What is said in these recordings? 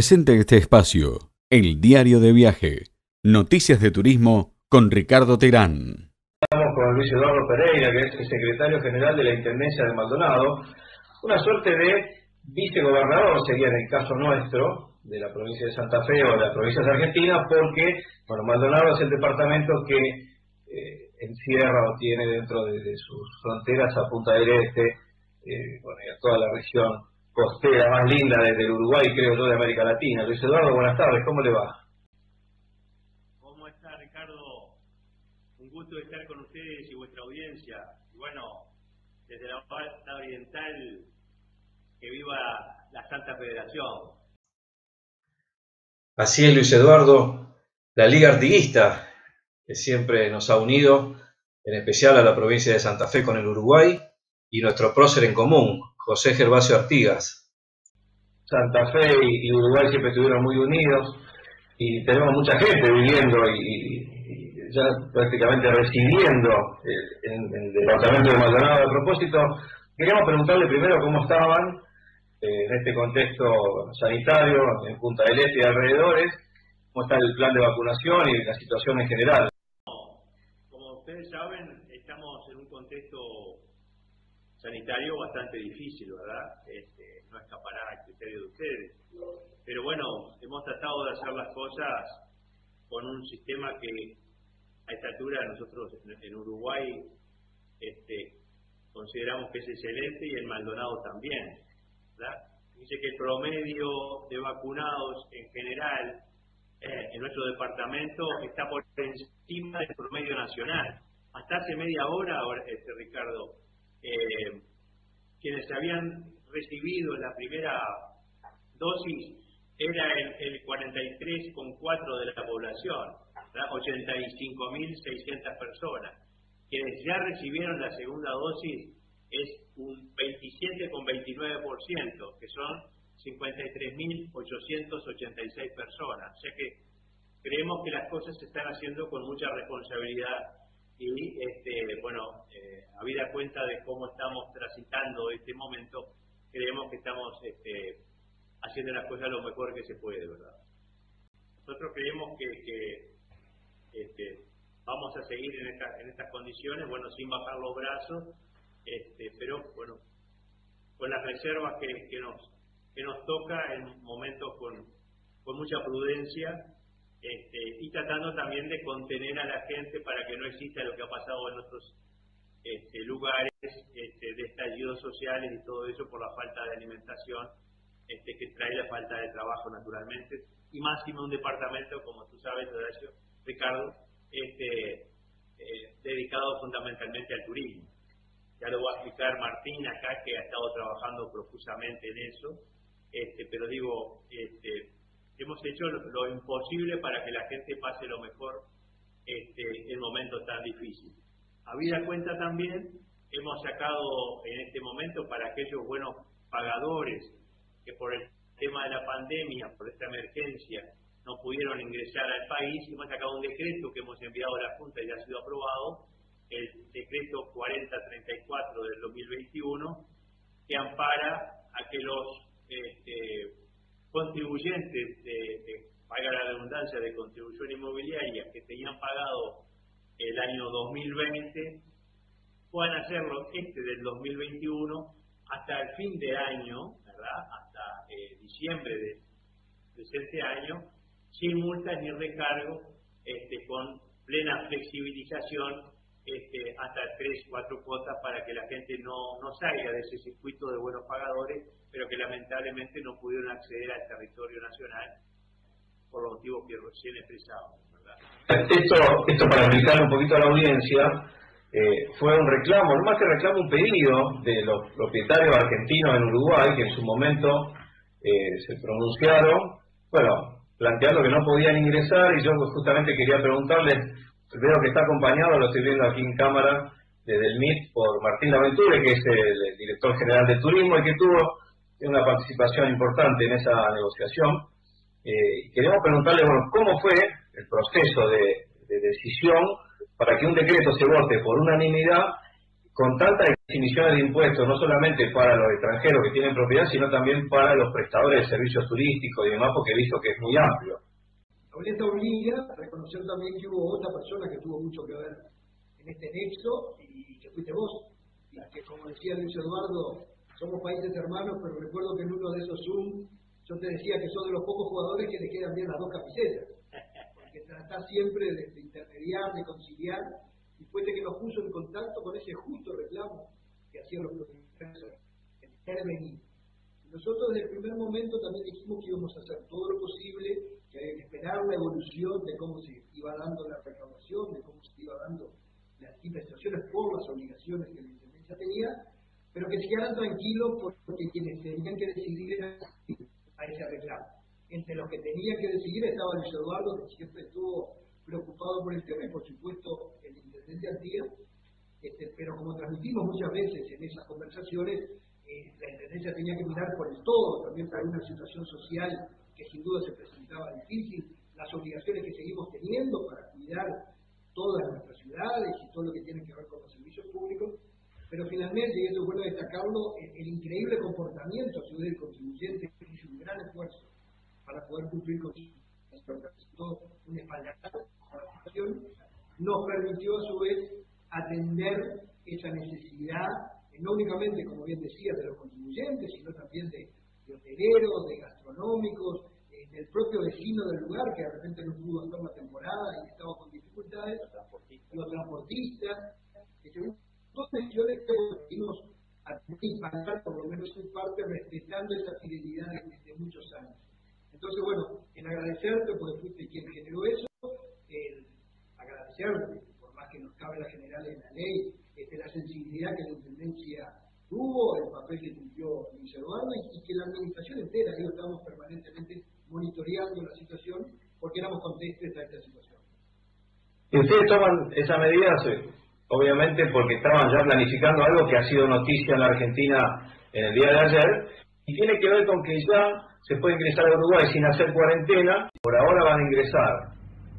Presente este espacio, el diario de viaje, noticias de turismo con Ricardo Terán. Estamos con Luis Eduardo Pereira, que es el secretario general de la Intendencia de Maldonado, una suerte de vicegobernador sería en el caso nuestro, de la provincia de Santa Fe o de la provincia de Argentina, porque bueno, Maldonado es el departamento que eh, encierra o tiene dentro de, sus fronteras a Punta del Este, eh, bueno, y a toda la región costera más linda desde el Uruguay, creo yo, de América Latina. Luis Eduardo, buenas tardes, ¿cómo le va? ¿Cómo está, Ricardo? Un gusto estar con ustedes y vuestra audiencia. Y bueno, desde la parte oriental, que viva la Santa Federación. Así es, Luis Eduardo, la Liga Artiguista, que siempre nos ha unido, en especial a la provincia de Santa Fe con el Uruguay, y nuestro prócer en común, José Gervasio Artigas. Santa Fe y, Uruguay siempre estuvieron muy unidos y tenemos mucha gente viviendo y, ya prácticamente residiendo eh, en, el departamento de Maldonado. A propósito, queríamos preguntarle primero cómo estaban eh, en este contexto sanitario en Punta del Este y alrededores, cómo está el plan de vacunación y la situación en general. Como ustedes saben, estamos en un contexto sanitario bastante difícil, ¿verdad? Este, no escapará al criterio de ustedes. Pero bueno, hemos tratado de hacer las cosas con un sistema que a esta altura nosotros en Uruguay este, consideramos que es excelente y en Maldonado también. Dice que el promedio de vacunados en general eh, en nuestro departamento está por encima del promedio nacional. Hasta hace media hora, este, Ricardo, eh, quienes habían recibido la primera dosis era el, el 43,4 de la población, 85.600 personas. Quienes ya recibieron la segunda dosis es un 27,29%, que son 53.886 personas. O sea que creemos que las cosas se están haciendo con mucha responsabilidad y este, bueno, eh, habida cuenta de cómo estamos transitando este momento, creemos que estamos este, haciendo las cosas lo mejor que se puede, ¿verdad? Nosotros creemos que, este, vamos a seguir en, estas condiciones, bueno, sin bajar los brazos, este, pero bueno, con las reservas que, que, nos, que nos toca en momentos con, con mucha prudencia este, y tratando también de contener a la gente para que no exista lo que ha pasado en otros este, lugares este, de estallidos sociales y todo eso por la falta de alimentación este, que trae la falta de trabajo naturalmente. Y más en un departamento como tú sabes Horacio, Ricardo este, eh, dedicado fundamentalmente al turismo. Ya lo va a explicar Martín acá que ha estado trabajando profusamente en eso. Este, pero digo este, hemos hecho lo, imposible para que la gente pase lo mejor este, en momentos tan difíciles. Habida cuenta también, hemos sacado en este momento para aquellos buenos pagadores que por el tema de la pandemia, por esta emergencia, no pudieron ingresar al país, hemos sacado un decreto que hemos enviado a la Junta y ya ha sido aprobado, el decreto 4034 del 2021, que ampara a que los este, contribuyentes de, de la redundancia, de contribución inmobiliaria que tenían pagado el año 2020 puedan hacerlo este del 2021 hasta el fin de año. Hasta eh, diciembre de, este año, sin multas ni recargo, este, con plena flexibilización este, hasta tres, cuatro cuotas para que la gente no, no salga de ese circuito de buenos pagadores pero que lamentablemente no pudieron acceder al territorio nacional por los motivos que recién expresado. Esto, esto para explicar un poquito a la audiencia, eh, fue un reclamo, más que reclamo, un pedido de los propietarios argentinos en Uruguay que en su momento eh, se pronunciaron, bueno, planteando que no podían ingresar y yo justamente quería preguntarles, veo que está acompañado, lo estoy viendo aquí en cámara, desde el MIT por Martín Laventure, que es el director general de turismo y que tuvo una participación importante en esa negociación. Eh, queremos preguntarle, bueno, ¿cómo fue el proceso de, decisión para que un decreto se vote por unanimidad con tantas exhibiciones de impuestos, no solamente para los extranjeros que tienen propiedad, sino también para los prestadores de servicios turísticos y demás, porque he visto que es muy amplio. La obliga a reconocer también que hubo otra persona que tuvo mucho que ver en este nexo y que fuiste vos, y que como decía Luis Eduardo, somos países hermanos, pero recuerdo que en uno de esos Zoom yo te decía que son de los pocos jugadores que le quedan bien las dos camisetas, porque tratás siempre de, de intermediar, de conciliar, y fuiste que nos puso en contacto con ese justo reclamo que hacían los profesores, el intervenir. Nosotros desde el primer momento también dijimos que íbamos a hacer todo lo posible, que que esperar la evolución de cómo se iba dando la recaudación, de cómo se iba dando las situaciones por las obligaciones que la Intendencia tenía, pero que se quedaran tranquilos porque quienes tenían que decidir eran a ese reclamo. Entre los que tenían que decidir estaba Luis Eduardo, que siempre estuvo preocupado por el tema, y por supuesto el intendente Antía, este, pero como transmitimos muchas veces en esas conversaciones, eh, la intendencia tenía que mirar por el todo, también para una situación social que sin duda se presentaba difícil, las obligaciones que seguimos teniendo para cuidar todas nuestras ciudades y todo lo que tiene que ver con los servicios públicos, pero finalmente, y eso es bueno destacarlo, el, increíble comportamiento del contribuyente que hizo un gran esfuerzo para poder cumplir con su un espaldarazo nos permitió a su vez atender esa necesidad, no únicamente, como bien decía, de los contribuyentes, sino también de, hoteleros, de gastronómicos, del propio vecino del lugar que de repente no pudo hacer la temporada y estaba con dificultades, los transportistas, dos decisiones que pudimos pagar por lo menos en parte respetando esa fidelidad de, muchos años. Entonces, bueno, en agradecerte porque fuiste quien generó eso, el agradecerte, por más que nos cabe la general en la ley, este, la sensibilidad que la Intendencia tuvo, el papel que cumplió Luis Eduardo y, que la administración entera, digo, estamos permanentemente monitoreando la situación porque éramos contestes a esta situación. Y ustedes toman esa medida, obviamente porque estaban ya planificando algo que ha sido noticia en la Argentina en el día de ayer, y tiene que ver con que ya se puede ingresar a Uruguay sin hacer cuarentena, por ahora van a ingresar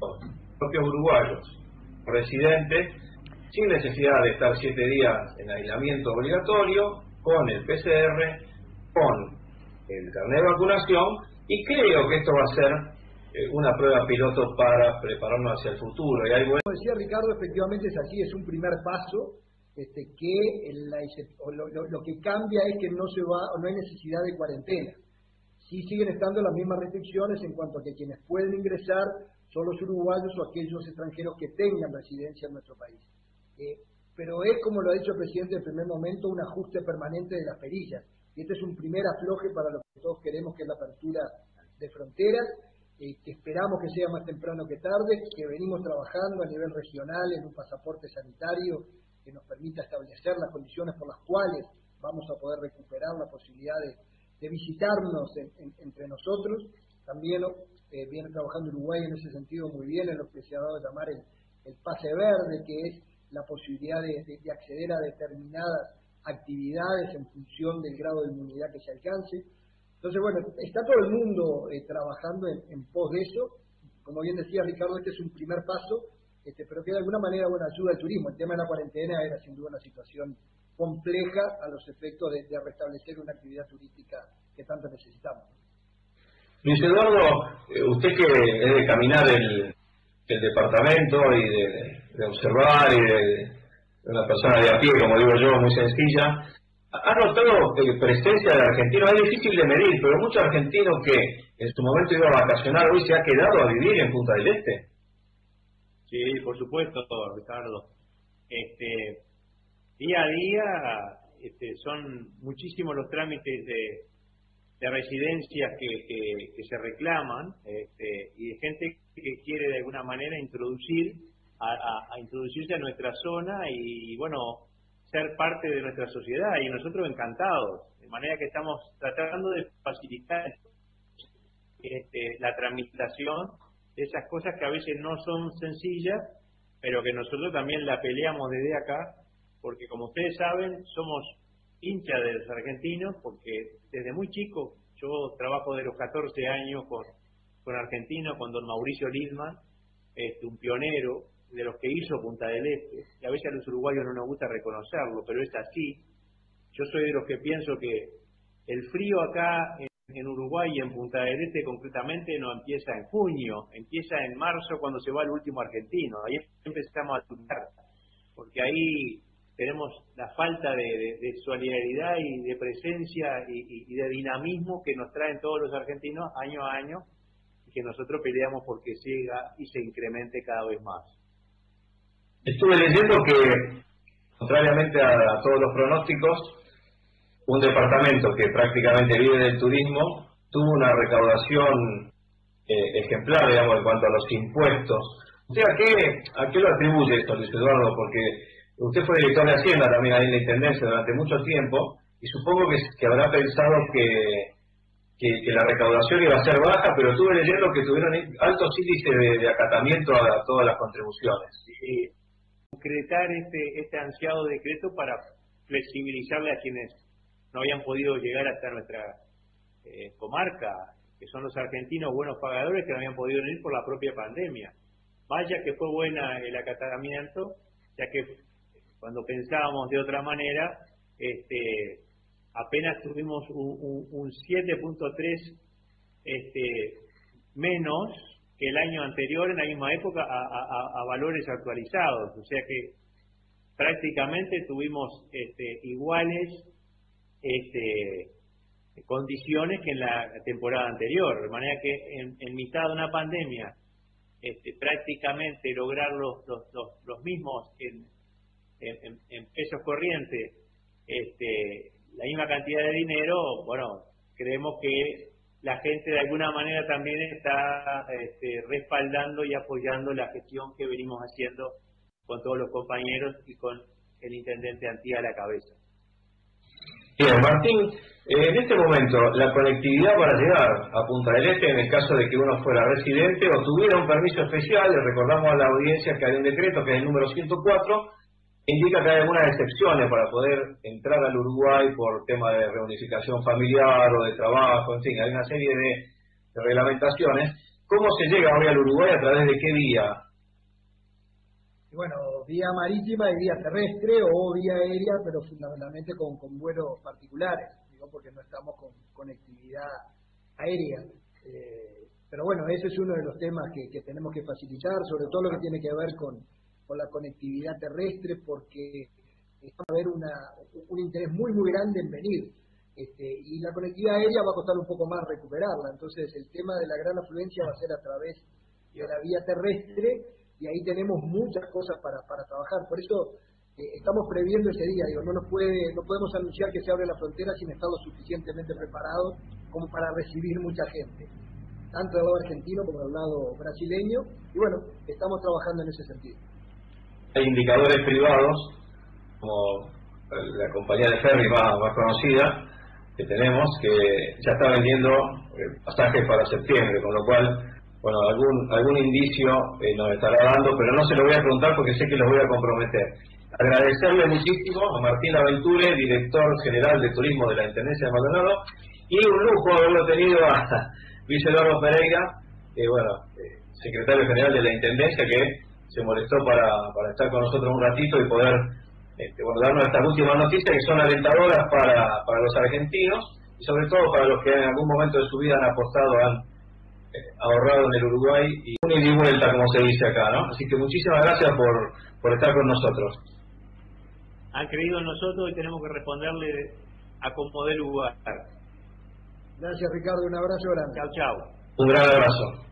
los propios uruguayos residentes sin necesidad de estar siete días en aislamiento obligatorio, con el PCR, con el carnet de vacunación, y creo que esto va a ser eh, una prueba piloto para prepararnos hacia el futuro. Y Como decía Ricardo, efectivamente es así, es un primer paso. Este, que lo, que cambia es que no se va no hay necesidad de cuarentena. Sí siguen estando las mismas restricciones en cuanto a que quienes pueden ingresar son los uruguayos o aquellos extranjeros que tengan residencia en nuestro país. Eh, pero es, como lo ha dicho el presidente en el primer momento, un ajuste permanente de las perillas. Y este es un primer afloje para lo que todos queremos, que es la apertura de fronteras eh, que esperamos que sea más temprano que tarde, que venimos trabajando a nivel regional en un pasaporte sanitario que nos permita establecer las condiciones por las cuales vamos a poder recuperar la posibilidad de, visitarnos entre nosotros. También eh, viene trabajando Uruguay en ese sentido muy bien, en lo que se ha dado a llamar el, pase verde, que es la posibilidad de, de acceder a determinadas actividades en función del grado de inmunidad que se alcance. Entonces, bueno, está todo el mundo eh, trabajando en, pos de eso. Como bien decía Ricardo, este es un primer paso, este, pero que de alguna manera bueno, ayuda al turismo. El tema de la cuarentena era sin duda una situación compleja a los efectos de, restablecer una actividad turística que tanto necesitamos. Luis Eduardo, eh, usted que es de caminar el, departamento y de, observar y de, de, una persona de a pie, como digo yo, muy sencilla, ha notado que presencia de argentinos, es difícil de medir, pero muchos argentinos que en su momento iba a vacacionar hoy se ha quedado a vivir en Punta del Este. Sí, por supuesto, Ricardo. Este, día a día este, son muchísimos los trámites de, residencias que, que, se reclaman este, y de gente que quiere de alguna manera introducir a, a introducirse a nuestra zona y bueno ser parte de nuestra sociedad y nosotros encantados. De manera que estamos tratando de facilitar este, la tramitación de esas cosas que a veces no son sencillas, pero que nosotros también la peleamos desde acá, porque como ustedes saben, somos hinchas de los argentinos, porque desde muy chico yo trabajo de los 14 años con, con argentinos, con don Mauricio Lidman, este, un pionero de los que hizo Punta del Este, y a veces a los uruguayos no nos gusta reconocerlo, pero es así. Yo soy de los que pienso que el frío acá en, Uruguay y en Punta del Este concretamente no empieza en junio, empieza en marzo cuando se va el último argentino. Ahí empezamos a tutar, porque ahí tenemos la falta de, solidaridad y de presencia y, de dinamismo que nos traen todos los argentinos año a año y que nosotros peleamos porque siga y se incremente cada vez más. Estuve leyendo que, contrariamente a todos los pronósticos, un departamento que prácticamente vive del turismo tuvo una recaudación eh, ejemplar, digamos, en cuanto a los impuestos. ¿Usted a qué, a qué lo atribuye esto, Luis Eduardo? Porque usted fue director de Hacienda también ahí en la Intendencia durante mucho tiempo y supongo que, habrá pensado que, que, la recaudación iba a ser baja, pero estuve leyendo que tuvieron altos índices de, acatamiento a, todas las contribuciones. Sí. Concretar este, este ansiado decreto para flexibilizarle a quienes no habían podido llegar hasta nuestra eh, comarca, que son los argentinos buenos pagadores que no habían podido venir por la propia pandemia. Vaya que fue buena el acatamiento, ya que cuando pensábamos de otra manera, este, apenas tuvimos un, 7.3 este, menos que el año anterior en la misma época a, valores actualizados. O sea que prácticamente tuvimos este, iguales este, condiciones que en la temporada anterior, de manera que en, mitad de una pandemia este, prácticamente lograr los, los, mismos en, en, pesos corrientes, este, la misma cantidad de dinero, bueno, creemos que la gente de alguna manera también está este, respaldando y apoyando la gestión que venimos haciendo con todos los compañeros y con el intendente Antía a la cabeza. Bien, Martín, en este momento, la conectividad para llegar a Punta del Este, en el caso de que uno fuera residente o tuviera un permiso especial, le recordamos a la audiencia que hay un decreto, que es el número 104, indica que hay algunas excepciones para poder entrar al Uruguay por tema de reunificación familiar o de trabajo, en fin, hay una serie de, reglamentaciones. ¿Cómo se llega hoy al Uruguay? ¿A través de qué vía? bueno, vía marítima y vía terrestre o vía aérea, pero fundamentalmente con, vuelos particulares, digo, porque no estamos con conectividad aérea. Eh, pero bueno, ese es uno de los temas que, tenemos que facilitar, sobre todo lo que tiene que ver con, la conectividad terrestre, porque va a haber una, un interés muy, muy grande en venir. Este, y la conectividad aérea va a costar un poco más recuperarla. Entonces, el tema de la gran afluencia va a ser a través de la vía terrestre y ahí tenemos muchas cosas para, para trabajar. Por eso eh, estamos previendo ese día. Digo, no nos puede, no podemos anunciar que se abre la frontera sin estar lo suficientemente preparados como para recibir mucha gente, tanto del lado argentino como del lado brasileño. Y bueno, estamos trabajando en ese sentido. Hay indicadores privados, como la compañía de ferry más, conocida que tenemos, que ya está vendiendo eh, pasajes para septiembre, con lo cual bueno, algún, algún indicio eh, nos estará dando, pero no se lo voy a preguntar porque sé que los voy a comprometer. Agradecerle muchísimo a Martín Aventure, director general de turismo de la Intendencia de Maldonado, y un lujo haberlo tenido a Eduardo Pereira, bueno, eh, secretario general de la Intendencia, que se molestó para, para estar con nosotros un ratito y poder este, bueno, darnos estas últimas noticias que son alentadoras para, para los argentinos y sobre todo para los que en algún momento de su vida han apostado a ahorrado en el Uruguay y un ida y vuelta, como se dice acá, ¿no? Así que muchísimas gracias por, por estar con nosotros. Han creído en nosotros y tenemos que responderle a como dé lugar. Gracias, Ricardo. Un abrazo grande. Chao, chao. Un gran abrazo.